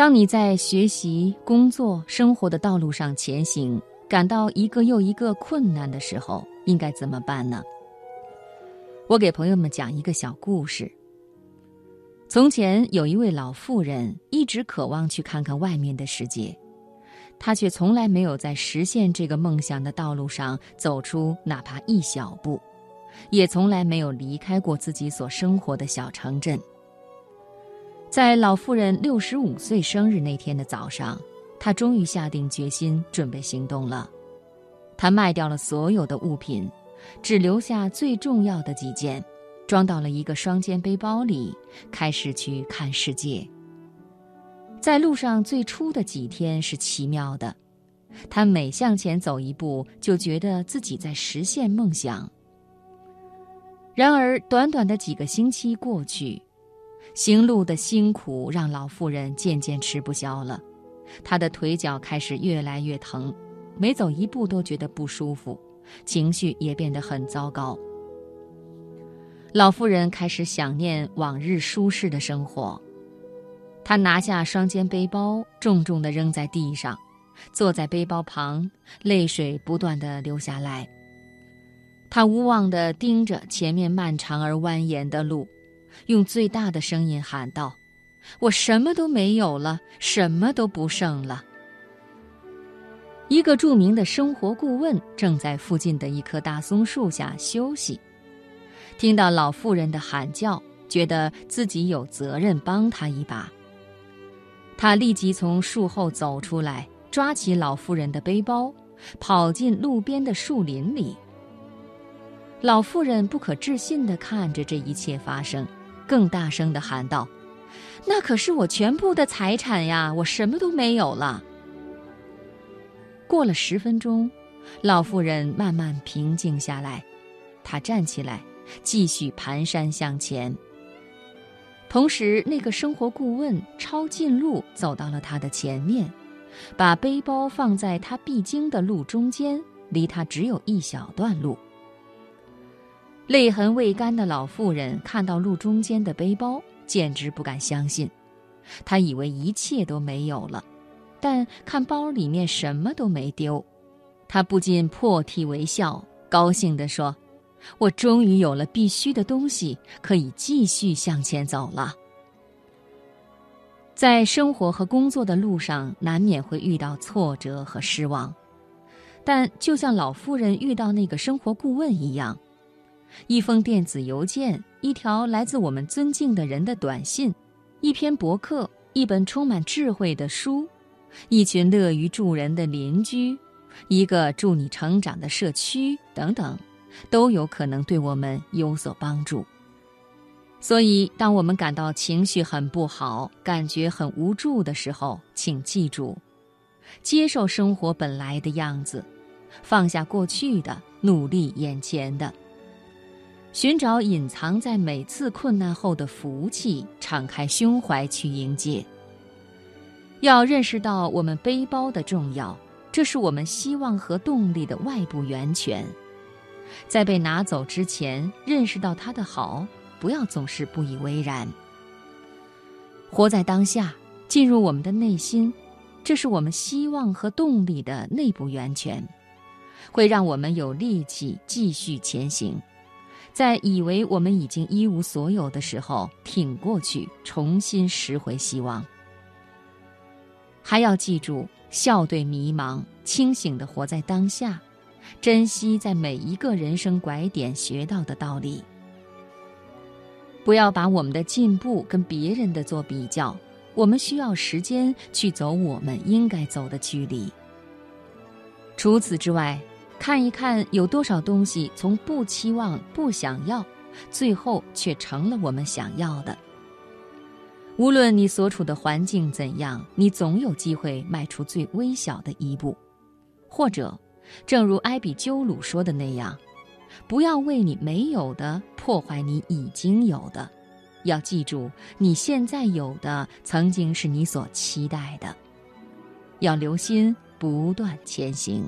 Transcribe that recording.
当你在学习、工作、生活的道路上前行，感到一个又一个困难的时候，应该怎么办呢？我给朋友们讲一个小故事。从前有一位老妇人，一直渴望去看看外面的世界，她却从来没有在实现这个梦想的道路上走出哪怕一小步，也从来没有离开过自己所生活的小城镇。在老妇人六十五岁生日那天的早上，她终于下定决心准备行动了。她卖掉了所有的物品，只留下最重要的几件。装到了一个双肩背包里，开始去看世界。在路上最初的几天是奇妙的，他每向前走一步，就觉得自己在实现梦想。然而，短短的几个星期过去，行路的辛苦让老妇人渐渐吃不消了，她的腿脚开始越来越疼，每走一步都觉得不舒服，情绪也变得很糟糕。老妇人开始想念往日舒适的生活，她拿下双肩背包，重重地扔在地上，坐在背包旁，泪水不断地流下来。她无望地盯着前面漫长而蜿蜒的路，用最大的声音喊道：“我什么都没有了，什么都不剩了。”一个著名的生活顾问正在附近的一棵大松树下休息。听到老妇人的喊叫，觉得自己有责任帮她一把。他立即从树后走出来，抓起老妇人的背包，跑进路边的树林里。老妇人不可置信地看着这一切发生，更大声地喊道：“那可是我全部的财产呀！我什么都没有了。”过了十分钟，老妇人慢慢平静下来，她站起来。继续蹒跚向前。同时，那个生活顾问抄近路走到了他的前面，把背包放在他必经的路中间，离他只有一小段路。泪痕未干的老妇人看到路中间的背包，简直不敢相信。她以为一切都没有了，但看包里面什么都没丢，她不禁破涕为笑，高兴地说。我终于有了必须的东西，可以继续向前走了。在生活和工作的路上，难免会遇到挫折和失望，但就像老妇人遇到那个生活顾问一样，一封电子邮件，一条来自我们尊敬的人的短信，一篇博客，一本充满智慧的书，一群乐于助人的邻居，一个助你成长的社区，等等。都有可能对我们有所帮助。所以，当我们感到情绪很不好、感觉很无助的时候，请记住，接受生活本来的样子，放下过去的，努力眼前的，寻找隐藏在每次困难后的福气，敞开胸怀去迎接。要认识到我们背包的重要，这是我们希望和动力的外部源泉。在被拿走之前，认识到它的好，不要总是不以为然。活在当下，进入我们的内心，这是我们希望和动力的内部源泉，会让我们有力气继续前行。在以为我们已经一无所有的时候，挺过去，重新拾回希望。还要记住，笑对迷茫，清醒的活在当下。珍惜在每一个人生拐点学到的道理，不要把我们的进步跟别人的做比较。我们需要时间去走我们应该走的距离。除此之外，看一看有多少东西从不期望、不想要，最后却成了我们想要的。无论你所处的环境怎样，你总有机会迈出最微小的一步，或者。正如埃比鸠鲁说的那样，不要为你没有的破坏你已经有的。要记住，你现在有的曾经是你所期待的。要留心，不断前行。